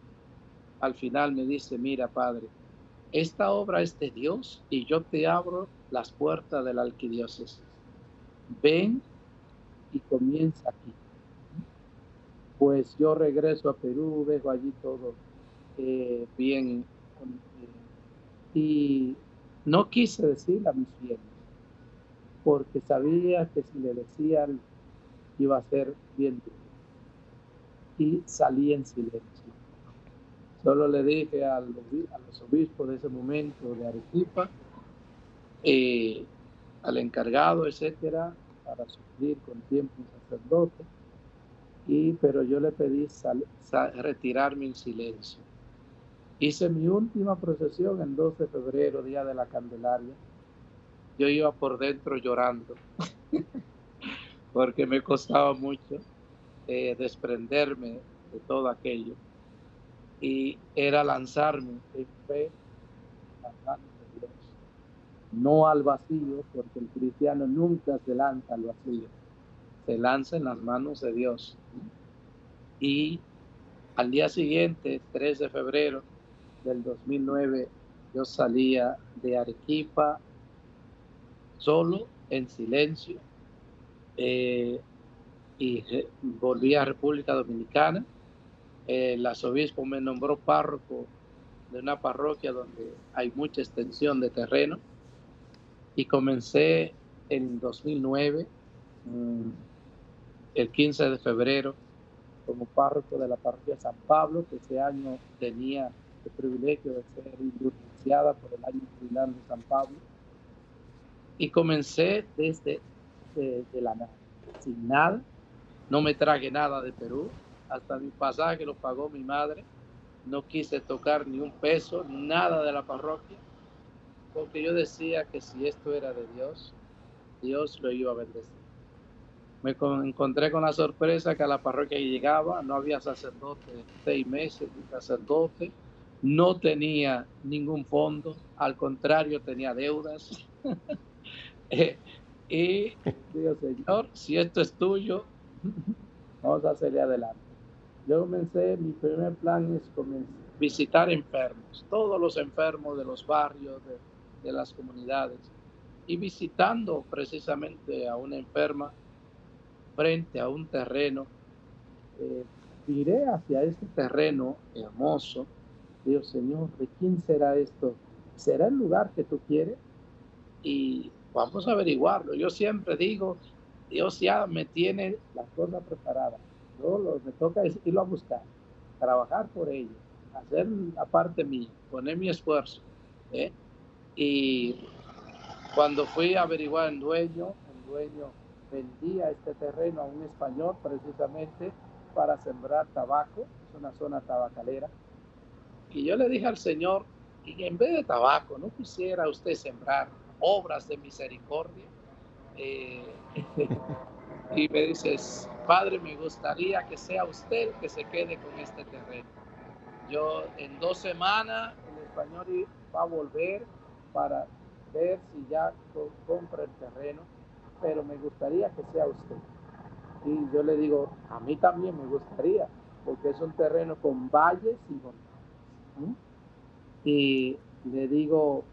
al final me dice, mira, Padre, esta obra es de Dios y yo te abro las puertas de la arquidiócesis. Ven y comienza aquí. Pues yo regreso a Perú, dejo allí todo eh, bien. Eh, y no quise decir a mis fieles, porque sabía que si le decían iba a ser bien duro. Y salí en silencio. Solo le dije a los obispos de ese momento de Arequipa, eh, al encargado, etcétera, para suplir con tiempo un sacerdote, y, pero yo le pedí retirarme en silencio. Hice mi última procesión el 12 de febrero, día de la Candelaria. Yo iba por dentro llorando, *laughs* porque me costaba mucho desprenderme de todo aquello. Y era lanzarme en fe no al vacío, porque el cristiano nunca se lanza al vacío, se lanza en las manos de Dios. Y al día siguiente, 3 de febrero del 2009, yo salía de Arequipa solo, en silencio, eh, y volví a República Dominicana. el arzobispo me nombró párroco de una parroquia donde hay mucha extensión de terreno y comencé en 2009, mm, el 15 de febrero, como párroco de la parroquia San Pablo, que ese año tenía el privilegio de ser indulgenciada por el año jubilar de San Pablo. Y comencé desde de, la nada, sin nada. No me traje nada de Perú. Hasta mi pasaje lo pagó mi madre. No quise tocar ni un peso, nada de la parroquia porque yo decía que si esto era de Dios, Dios lo iba a bendecir. Me encontré con la sorpresa que a la parroquia llegaba, no había sacerdote seis meses, ni sacerdote, no tenía ningún fondo, al contrario, tenía deudas. *laughs* Eh, y digo, Señor, si esto es tuyo, vamos a hacerle adelante. Yo comencé, mi primer plan es visitar enfermos, todos los enfermos de los barrios, de, las comunidades y visitando precisamente a una enferma frente a un terreno, eh, iré hacia este terreno hermoso. Dios Señor, ¿de quién será esto? ¿Será el lugar que tú quieres? Y vamos a averiguarlo. Yo siempre digo, Dios ya me tiene las cosas preparadas. Yo lo, me toca irlo a buscar, trabajar por ello, hacer la parte mía, poner mi esfuerzo. ¿eh? Y cuando fui a averiguar el dueño, el dueño vendía este terreno a un español precisamente para sembrar tabaco, es una zona tabacalera. Y yo le dije al Señor, en vez de tabaco, ¿no quisiera usted sembrar obras de misericordia? Eh, *laughs* y me dices, Padre, me gustaría que sea usted que se quede con este terreno. Yo en dos semanas el español va a volver para ver si ya compra el terreno, pero me gustaría que sea usted. Y yo le digo, a mí también me gustaría, porque es un terreno con valles y montañas. Y le digo,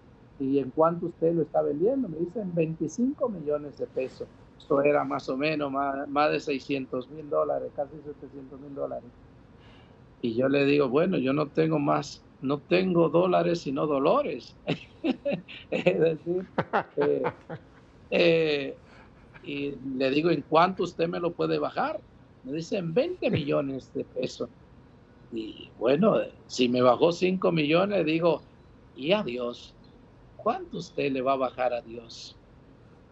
¿y en cuánto usted lo está vendiendo? Me dicen 25 millones de pesos. Esto era más o menos más, más de 600 mil dólares, casi 700 mil dólares. Y yo le digo, bueno, yo no tengo más, no tengo dólares sino dolores. *laughs* es decir, eh, eh, y le digo, ¿en cuánto usted me lo puede bajar? Me dicen 20 millones de pesos. Y bueno, si me bajó 5 millones, digo, ¿y a ¿Cuánto usted le va a bajar a Dios?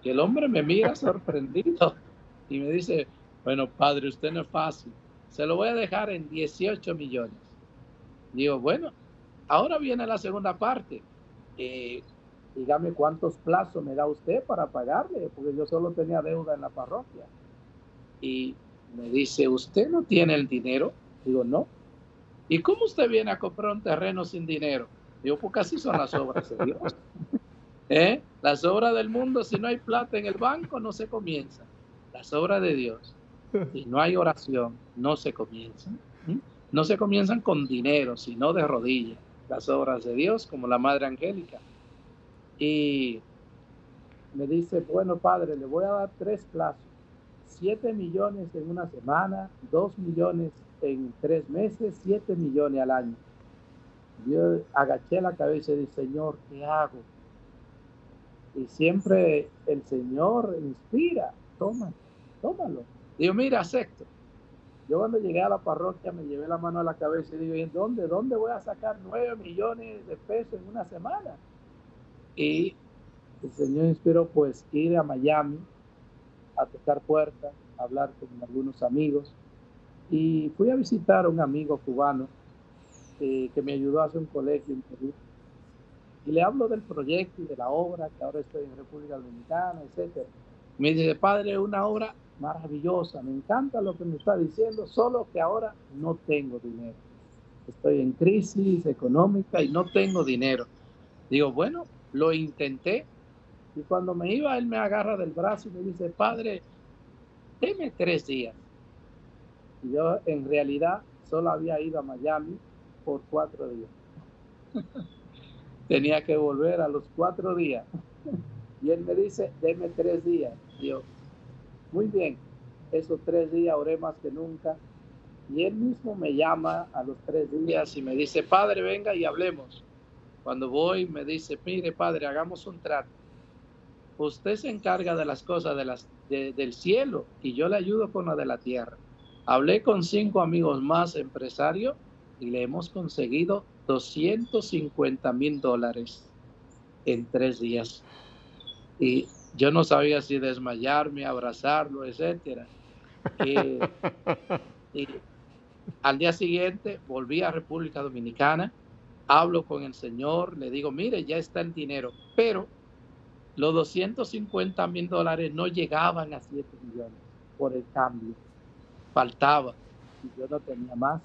Y el hombre me mira *laughs* sorprendido y me dice, bueno, padre, usted no es fácil. Se lo voy a dejar en 18 millones. Digo, bueno, ahora viene la segunda parte. Eh, dígame cuántos plazos me da usted para pagarle, porque yo solo tenía deuda en la parroquia. Y me dice, ¿usted no tiene el dinero? Digo, no. ¿Y cómo usted viene a comprar un terreno sin dinero? Digo, porque así son las obras de Dios. ¿Eh? Las obras del mundo, si no hay plata en el banco, no se comienza. Las obras de Dios, si no hay oración, no se comienzan. No se comienzan con dinero, sino de rodillas. Las obras de Dios, como la Madre Angélica. Y me dice, bueno, padre, le voy a dar tres plazos. Siete millones en una semana, dos millones en tres meses, siete millones al año. Yo agaché la cabeza y dije, Señor, ¿qué hago? Y siempre el Señor inspira, tómalo, tómalo. Digo, mira, acepto. Yo cuando llegué a la parroquia me llevé la mano a la cabeza y digo, ¿y dónde? ¿Dónde voy a sacar nueve millones de pesos en una semana? Y el Señor inspiró pues ir a Miami a tocar puertas, a hablar con algunos amigos. Y fui a visitar a un amigo cubano eh, que me ayudó a hacer un colegio en Perú y le hablo del proyecto y de la obra, que ahora estoy en República Dominicana, etc. Me dice, padre, una obra maravillosa, me encanta lo que me está diciendo, solo que ahora no tengo dinero. Estoy en crisis económica y no tengo dinero. Digo, bueno, lo intenté. Y cuando me iba, él me agarra del brazo y me dice, padre, deme tres días. Y yo en realidad solo había ido a Miami por cuatro días. tenía que volver a los cuatro días. Y él me dice, deme tres días. yo, muy bien, esos tres días oré más que nunca. Y él mismo me llama a los tres días y me dice, padre, venga y hablemos. Cuando voy, me dice, mire, padre, hagamos un trato. Usted se encarga de las cosas de las, del cielo y yo le ayudo con la de la tierra. Hablé con cinco amigos más empresarios y le hemos conseguido 250 mil dólares en tres días. Y yo no sabía si desmayarme, abrazarlo, etcétera. *laughs* Y, al día siguiente volví a República Dominicana, hablo con el señor, le digo, mire, ya está el dinero, pero los 250 mil dólares no llegaban a 7 millones por el cambio, faltaba, y yo no tenía más.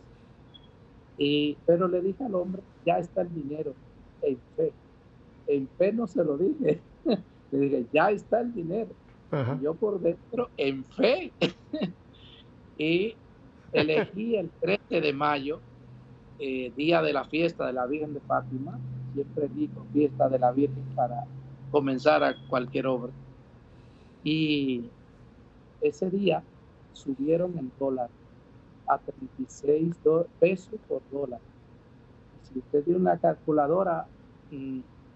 Y, pero le dije al hombre, ya está el dinero, en fe. En fe no se lo dije. *laughs* le dije, ya está el dinero. yo por dentro, en fe. *laughs* y elegí el 13 de mayo, eh, día de la fiesta de la Virgen de Fátima. Siempre digo fiesta de la Virgen para comenzar a cualquier obra. Y ese día subieron el dólar a 36 pesos por dólar. Si usted tiene una calculadora,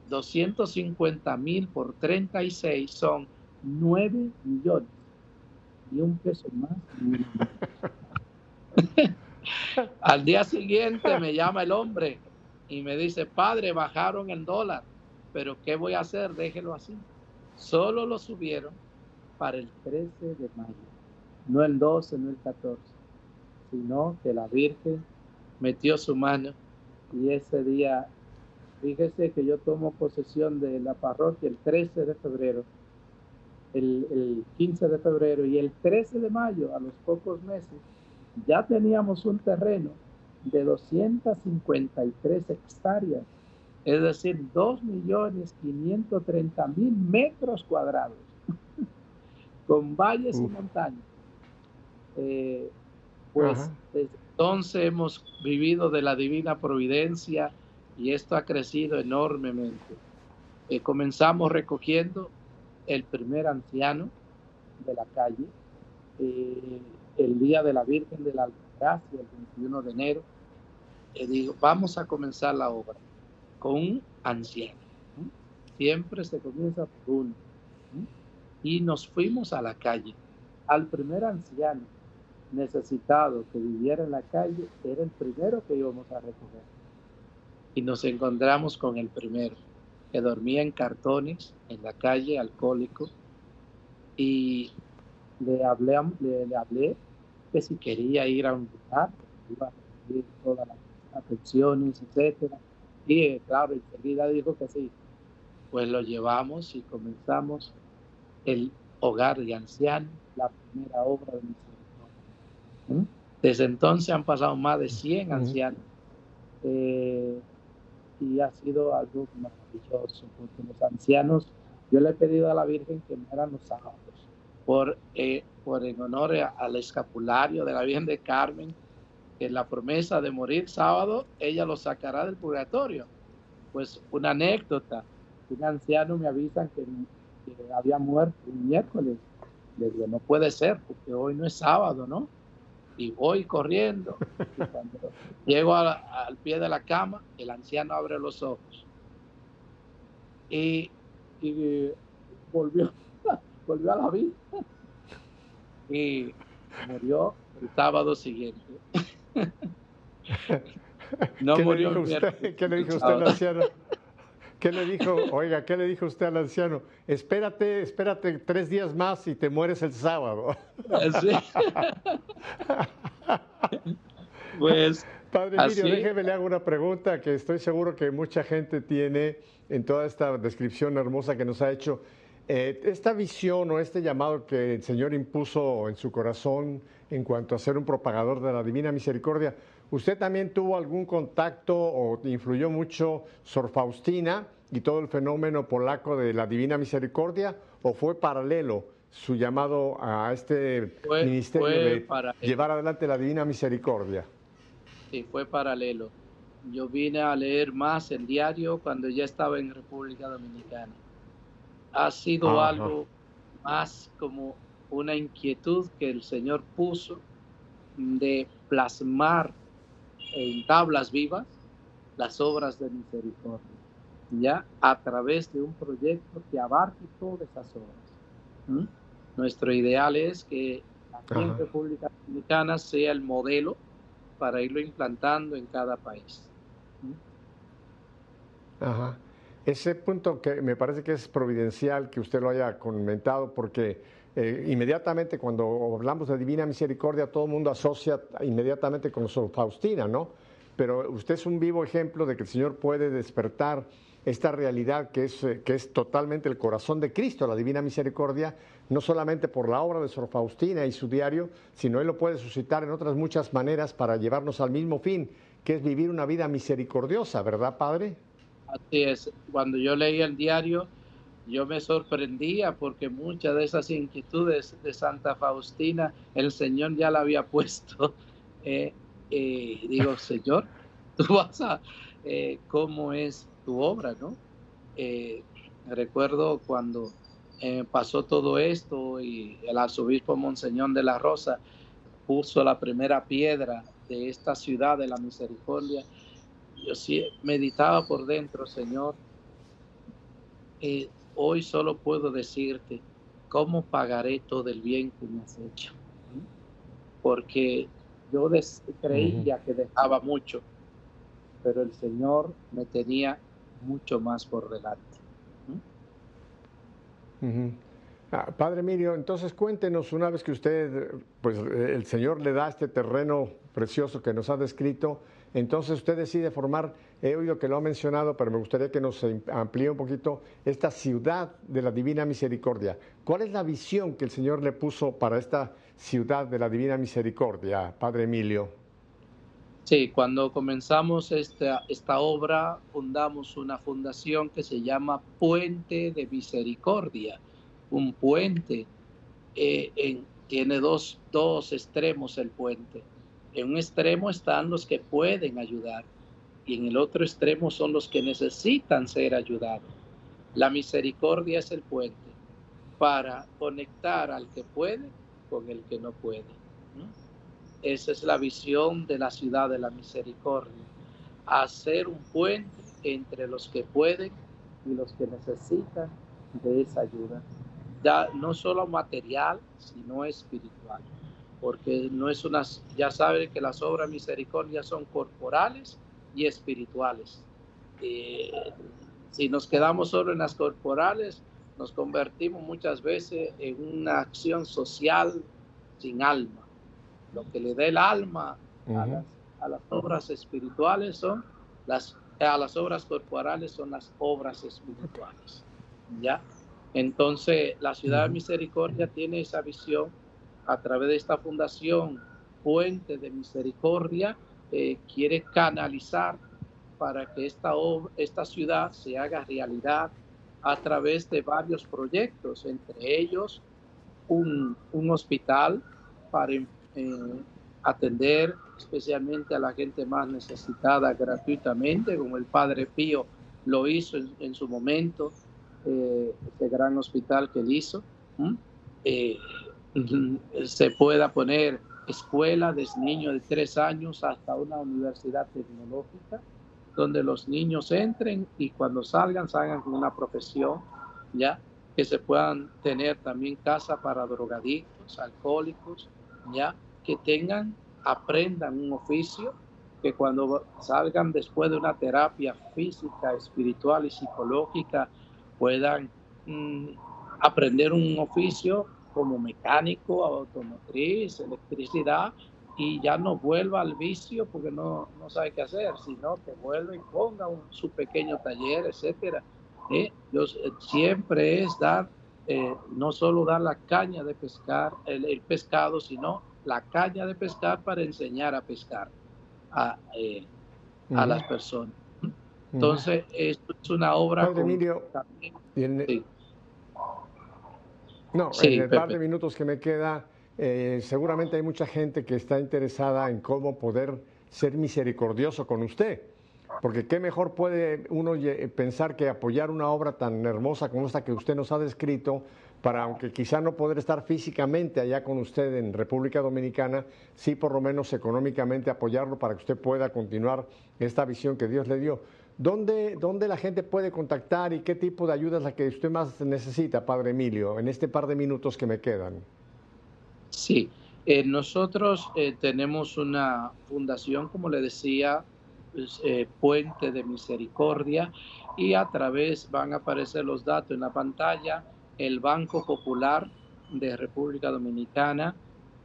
250 mm, mil por 36 son 9 millones. Y un peso más. *laughs* Al día siguiente me llama el hombre y me dice, padre, bajaron el dólar, pero ¿qué voy a hacer? Déjelo así. Solo lo subieron para el 13 de mayo, no el 12, no el 14 sino que la Virgen metió su mano y ese día, fíjese que yo tomo posesión de la parroquia el 13 de febrero, el, el 15 de febrero y el 13 de mayo, a los pocos meses, ya teníamos un terreno de 253 hectáreas, es decir, 2.530.000 metros cuadrados, *laughs* con valles y montañas. Eh, pues entonces hemos vivido de la divina providencia y esto ha crecido enormemente. Eh, comenzamos recogiendo el primer anciano de la calle eh, el día de la Virgen de la Altagracia, el 21 de enero. Y digo, vamos a comenzar la obra con un anciano. Siempre se comienza por uno. Y nos fuimos a la calle. Al primer anciano necesitado que viviera en la calle era el primero que íbamos a recoger. Y nos encontramos con el primero, que dormía en cartones en la calle, alcohólico, y le hablé, le, hablé que si quería ir a un lugar, iba a recibir todas las atenciones, etcétera. Y eh, claro, enseguida dijo que sí. Pues lo llevamos y comenzamos el hogar de ancianos, la primera obra de ¿Mm? Desde entonces han pasado más de 100 ancianos eh, y ha sido algo maravilloso porque los ancianos, yo le he pedido a la Virgen que mueran los sábados por, eh, por en honor al escapulario de la Virgen de Carmen, que la promesa de morir sábado, ella lo sacará del purgatorio. Pues una anécdota, un anciano me avisan que, que había muerto un miércoles. Le digo, no puede ser, porque hoy no es sábado, ¿no? Y voy corriendo. Y cuando llego al pie de la cama, el anciano abre los ojos. Y, volvió, *laughs* volvió a la vida. Y murió el sábado siguiente. *laughs* No ¿Qué murió le dijo usted, ¿Qué le dijo usted al anciano? ¿Qué le dijo? Oiga, ¿qué le dijo usted al anciano? Espérate, espérate tres días más y te mueres el sábado. *laughs* Sí. *laughs* pues. Padre Emilio, déjeme le hago una pregunta que estoy seguro que mucha gente tiene en toda esta descripción hermosa que nos ha hecho. Eh, esta visión o este llamado que el Señor impuso en su corazón en cuanto a ser un propagador de la divina misericordia, ¿Usted también tuvo algún contacto o influyó mucho Sor Faustina y todo el fenómeno polaco de la Divina Misericordia o fue paralelo su llamado a este ministerio de llevar adelante la Divina Misericordia? Sí, fue paralelo. Yo vine a leer más el diario cuando ya estaba en República Dominicana. Ha sido algo más como una inquietud que el Señor puso de plasmar en tablas vivas las obras de misericordia, ya a través de un proyecto que abarque todas esas obras. Nuestro ideal es que aquí en República Dominicana sea el modelo para irlo implantando en cada país. Ajá. Ese punto que me parece que es providencial que usted lo haya comentado porque eh, inmediatamente cuando hablamos de divina misericordia, todo el mundo asocia inmediatamente con Sor Faustina, ¿no? Pero usted es un vivo ejemplo de que el Señor puede despertar esta realidad que es, eh, que es totalmente el corazón de Cristo, la divina misericordia, no solamente por la obra de Sor Faustina y su diario, sino Él lo puede suscitar en otras muchas maneras para llevarnos al mismo fin, que es vivir una vida misericordiosa, ¿verdad, Padre? Así es. Cuando yo leí el diario, yo me sorprendía porque muchas de esas inquietudes de Santa Faustina el Señor ya la había *laughs* puesto. Eh, eh, digo, Señor, tú vas a, eh, ¿cómo es tu obra? ¿no? recuerdo cuando pasó todo esto y el arzobispo Monseñor de la Rosa puso la primera piedra de esta ciudad de la misericordia. Yo sí meditaba por dentro, Señor, hoy solo puedo decirte cómo pagaré todo el bien que me has hecho. Porque yo creía que dejaba mucho, pero el Señor me tenía mucho más por delante. Ah, Padre Emilio, entonces cuéntenos una vez que usted, pues el Señor le da este terreno precioso que nos ha descrito, entonces usted decide formar, he oído que lo ha mencionado, pero me gustaría que nos amplíe un poquito esta ciudad de la Divina Misericordia. ¿Cuál es la visión que el Señor le puso para esta ciudad de la Divina Misericordia, Padre Emilio? Sí, cuando comenzamos esta, esta obra, fundamos una fundación que se llama Puente de Misericordia un puente. Eh, tiene dos, dos extremos el puente. En un extremo están los que pueden ayudar y en el otro extremo son los que necesitan ser ayudados. La misericordia es el puente para conectar al que puede con el que no puede. Esa es la visión de la ciudad de la misericordia. Hacer un puente entre los que pueden y los que necesitan de esa ayuda ya no solo material, sino espiritual. Porque no es unas, ya sabe que las obras de misericordia son corporales y espirituales. Eh, si nos quedamos solo en las corporales, nos convertimos muchas veces en una acción social sin alma. Lo que le da el alma a, las, a, las, obras espirituales son las, a las obras corporales son las obras espirituales. ¿Ya? Entonces, la Ciudad de Misericordia tiene esa visión a través de esta fundación Puente de Misericordia, eh, quiere canalizar para que esta, esta ciudad se haga realidad a través de varios proyectos, entre ellos un, hospital para eh, atender especialmente a la gente más necesitada gratuitamente, como el Padre Pío lo hizo en su momento, eh, ese gran hospital que él hizo, eh, se pueda poner escuela desde niños de tres años hasta una universidad tecnológica, donde los niños entren y cuando salgan, salgan con una profesión, ya que se puedan tener también casa para drogadictos, alcohólicos, ya que tengan, aprendan un oficio, que cuando salgan después de una terapia física, espiritual y psicológica, puedan mm, aprender un oficio como mecánico, automotriz, electricidad, y ya no vuelva al vicio porque no, no sabe qué hacer, sino que vuelva y ponga su pequeño taller, etcétera. ¿eh? Yo, eh, siempre es dar, eh, no solo dar la caña de pescar, el, pescado, sino la caña de pescar para enseñar a pescar a, a las personas. Entonces, esto es una obra... No, en el par de minutos que me queda, eh, seguramente hay mucha gente que está interesada en cómo poder ser misericordioso con usted. Porque qué mejor puede uno pensar que apoyar una obra tan hermosa como esta que usted nos ha descrito, para aunque quizá no poder estar físicamente allá con usted en República Dominicana, sí por lo menos económicamente apoyarlo para que usted pueda continuar esta visión que Dios le dio. ¿Dónde, ¿Dónde, la gente puede contactar y qué tipo de ayuda es la que usted más necesita, Padre Emilio, en este par de minutos que me quedan? Sí, eh, nosotros eh, tenemos una fundación, como le decía, pues, eh, Puente de Misericordia, y a través van a aparecer los datos en la pantalla, el Banco Popular de República Dominicana,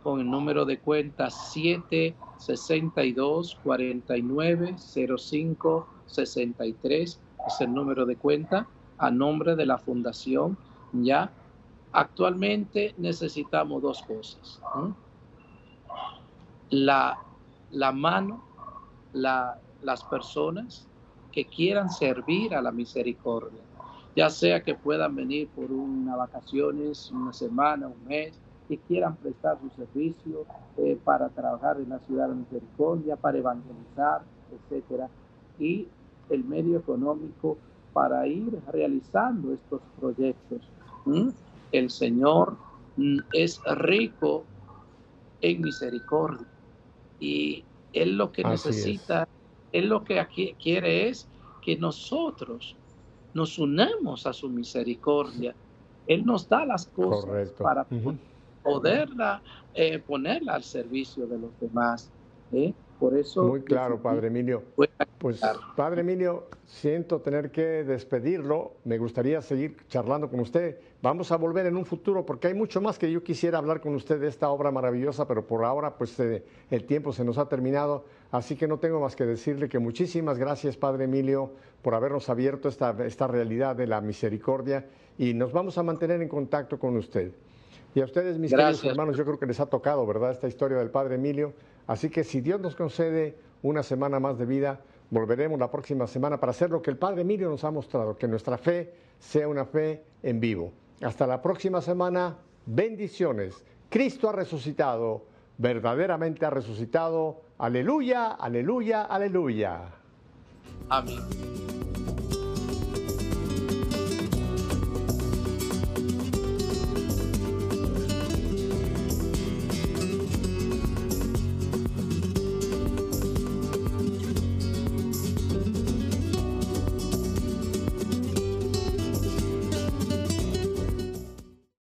con el número de cuenta 762 49 05 63 es el número de cuenta a nombre de la fundación. Ya actualmente necesitamos dos cosas. La, la mano, la, las personas que quieran servir a la misericordia, ya sea que puedan venir por unas vacaciones, una semana, un mes, que quieran prestar su servicio eh, para trabajar en la ciudad de misericordia, para evangelizar, etcétera y el medio económico para ir realizando estos proyectos. El Señor mm, es rico en misericordia y Él lo que necesita, Él lo que aquí quiere es que nosotros nos unamos a su misericordia. Él nos da las cosas para poderla, eh, ponerla al servicio de los demás. ¿eh? Por eso... Muy claro, Padre Emilio. Pues, Padre Emilio, siento tener que despedirlo. Me gustaría seguir charlando con usted. Vamos a volver en un futuro porque hay mucho más que yo quisiera hablar con usted de esta obra maravillosa, pero por ahora pues eh, el tiempo se nos ha terminado. Así que no tengo más que decirle que muchísimas gracias, Padre Emilio, por habernos abierto esta, esta realidad de la misericordia y nos vamos a mantener en contacto con usted. Y a ustedes, mis queridos hermanos, yo creo que les ha tocado, ¿verdad?, esta historia del Padre Emilio. Así que si Dios nos concede una semana más de vida, volveremos la próxima semana para hacer lo que el Padre Emilio nos ha mostrado, que nuestra fe sea una fe en vivo. Hasta la próxima semana, bendiciones. Cristo ha resucitado, verdaderamente ha resucitado. Aleluya, aleluya, aleluya. Amén.